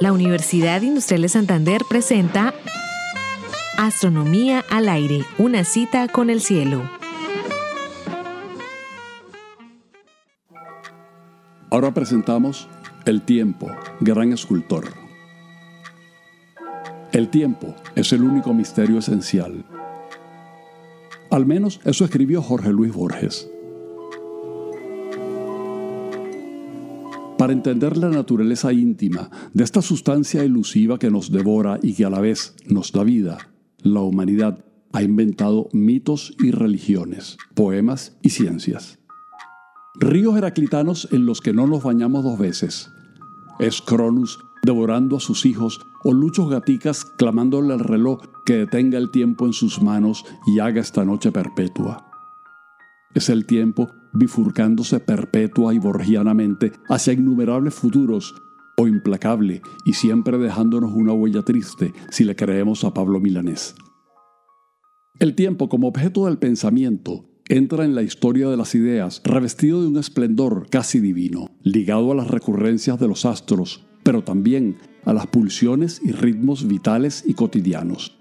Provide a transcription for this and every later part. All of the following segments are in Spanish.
La Universidad Industrial de Santander presenta Astronomía al aire, una cita con el cielo. Ahora presentamos El tiempo, gran escultor. El tiempo es el único misterio esencial. Al menos eso escribió Jorge Luis Borges. Para entender la naturaleza íntima de esta sustancia elusiva que nos devora y que a la vez nos da vida, la humanidad ha inventado mitos y religiones, poemas y ciencias. Ríos heraclitanos en los que no nos bañamos dos veces. Es Cronus devorando a sus hijos o luchos gaticas clamándole al reloj que detenga el tiempo en sus manos y haga esta noche perpetua. Es el tiempo bifurcándose perpetua y borgianamente hacia innumerables futuros, o implacable y siempre dejándonos una huella triste si le creemos a Pablo Milanés. El tiempo como objeto del pensamiento entra en la historia de las ideas revestido de un esplendor casi divino, ligado a las recurrencias de los astros, pero también a las pulsiones y ritmos vitales y cotidianos.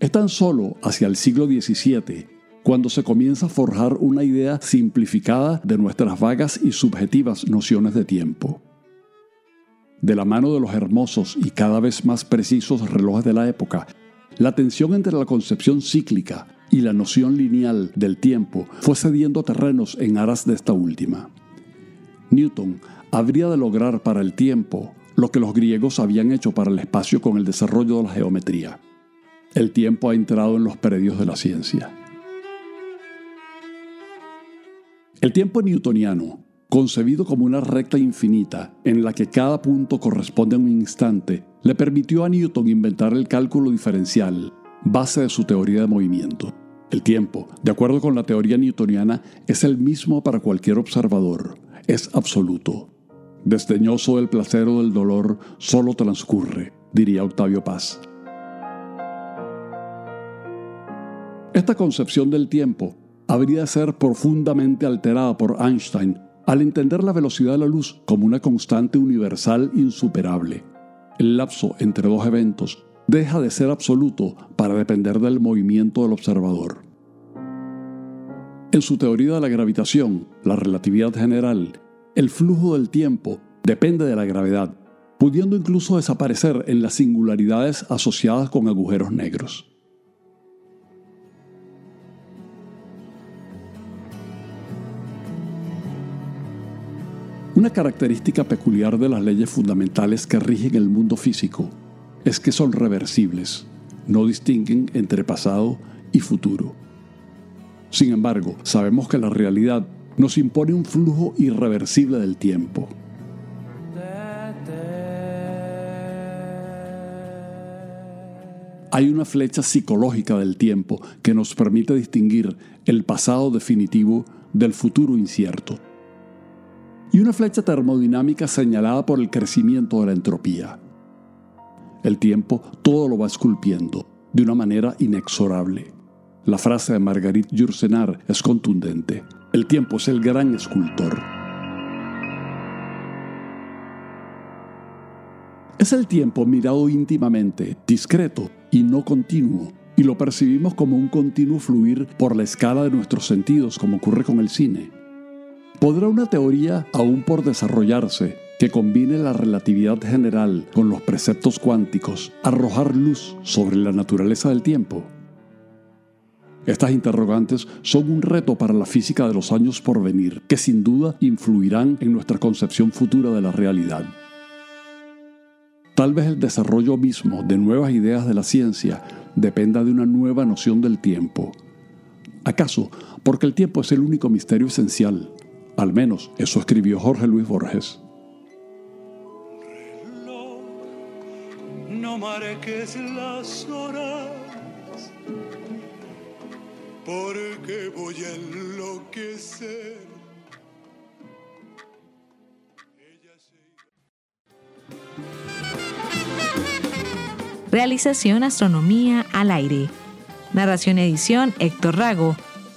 Es tan solo hacia el siglo XVII cuando se comienza a forjar una idea simplificada de nuestras vagas y subjetivas nociones de tiempo. De la mano de los hermosos y cada vez más precisos relojes de la época, la tensión entre la concepción cíclica y la noción lineal del tiempo fue cediendo terrenos en aras de esta última. Newton habría de lograr para el tiempo lo que los griegos habían hecho para el espacio con el desarrollo de la geometría. El tiempo ha entrado en los predios de la ciencia. El tiempo newtoniano, concebido como una recta infinita en la que cada punto corresponde a un instante, le permitió a Newton inventar el cálculo diferencial, base de su teoría de movimiento. El tiempo, de acuerdo con la teoría newtoniana, es el mismo para cualquier observador, es absoluto. Desdeñoso del placer o del dolor, solo transcurre, diría Octavio Paz. Esta concepción del tiempo habría de ser profundamente alterada por Einstein al entender la velocidad de la luz como una constante universal insuperable. El lapso entre dos eventos deja de ser absoluto para depender del movimiento del observador. En su teoría de la gravitación, la relatividad general, el flujo del tiempo depende de la gravedad, pudiendo incluso desaparecer en las singularidades asociadas con agujeros negros. Una característica peculiar de las leyes fundamentales que rigen el mundo físico es que son reversibles, no distinguen entre pasado y futuro. Sin embargo, sabemos que la realidad nos impone un flujo irreversible del tiempo. Hay una flecha psicológica del tiempo que nos permite distinguir el pasado definitivo del futuro incierto y una flecha termodinámica señalada por el crecimiento de la entropía. El tiempo todo lo va esculpiendo de una manera inexorable. La frase de Marguerite Yourcenar es contundente. El tiempo es el gran escultor. Es el tiempo mirado íntimamente, discreto y no continuo, y lo percibimos como un continuo fluir por la escala de nuestros sentidos, como ocurre con el cine. ¿Podrá una teoría aún por desarrollarse que combine la relatividad general con los preceptos cuánticos arrojar luz sobre la naturaleza del tiempo? Estas interrogantes son un reto para la física de los años por venir, que sin duda influirán en nuestra concepción futura de la realidad. Tal vez el desarrollo mismo de nuevas ideas de la ciencia dependa de una nueva noción del tiempo. ¿Acaso porque el tiempo es el único misterio esencial al menos eso escribió Jorge Luis Borges. No marques las horas, porque voy a enloquecer. Realización Astronomía al aire. Narración edición Héctor Rago.